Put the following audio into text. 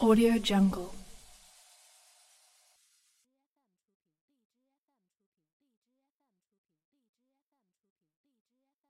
Audio Jungle.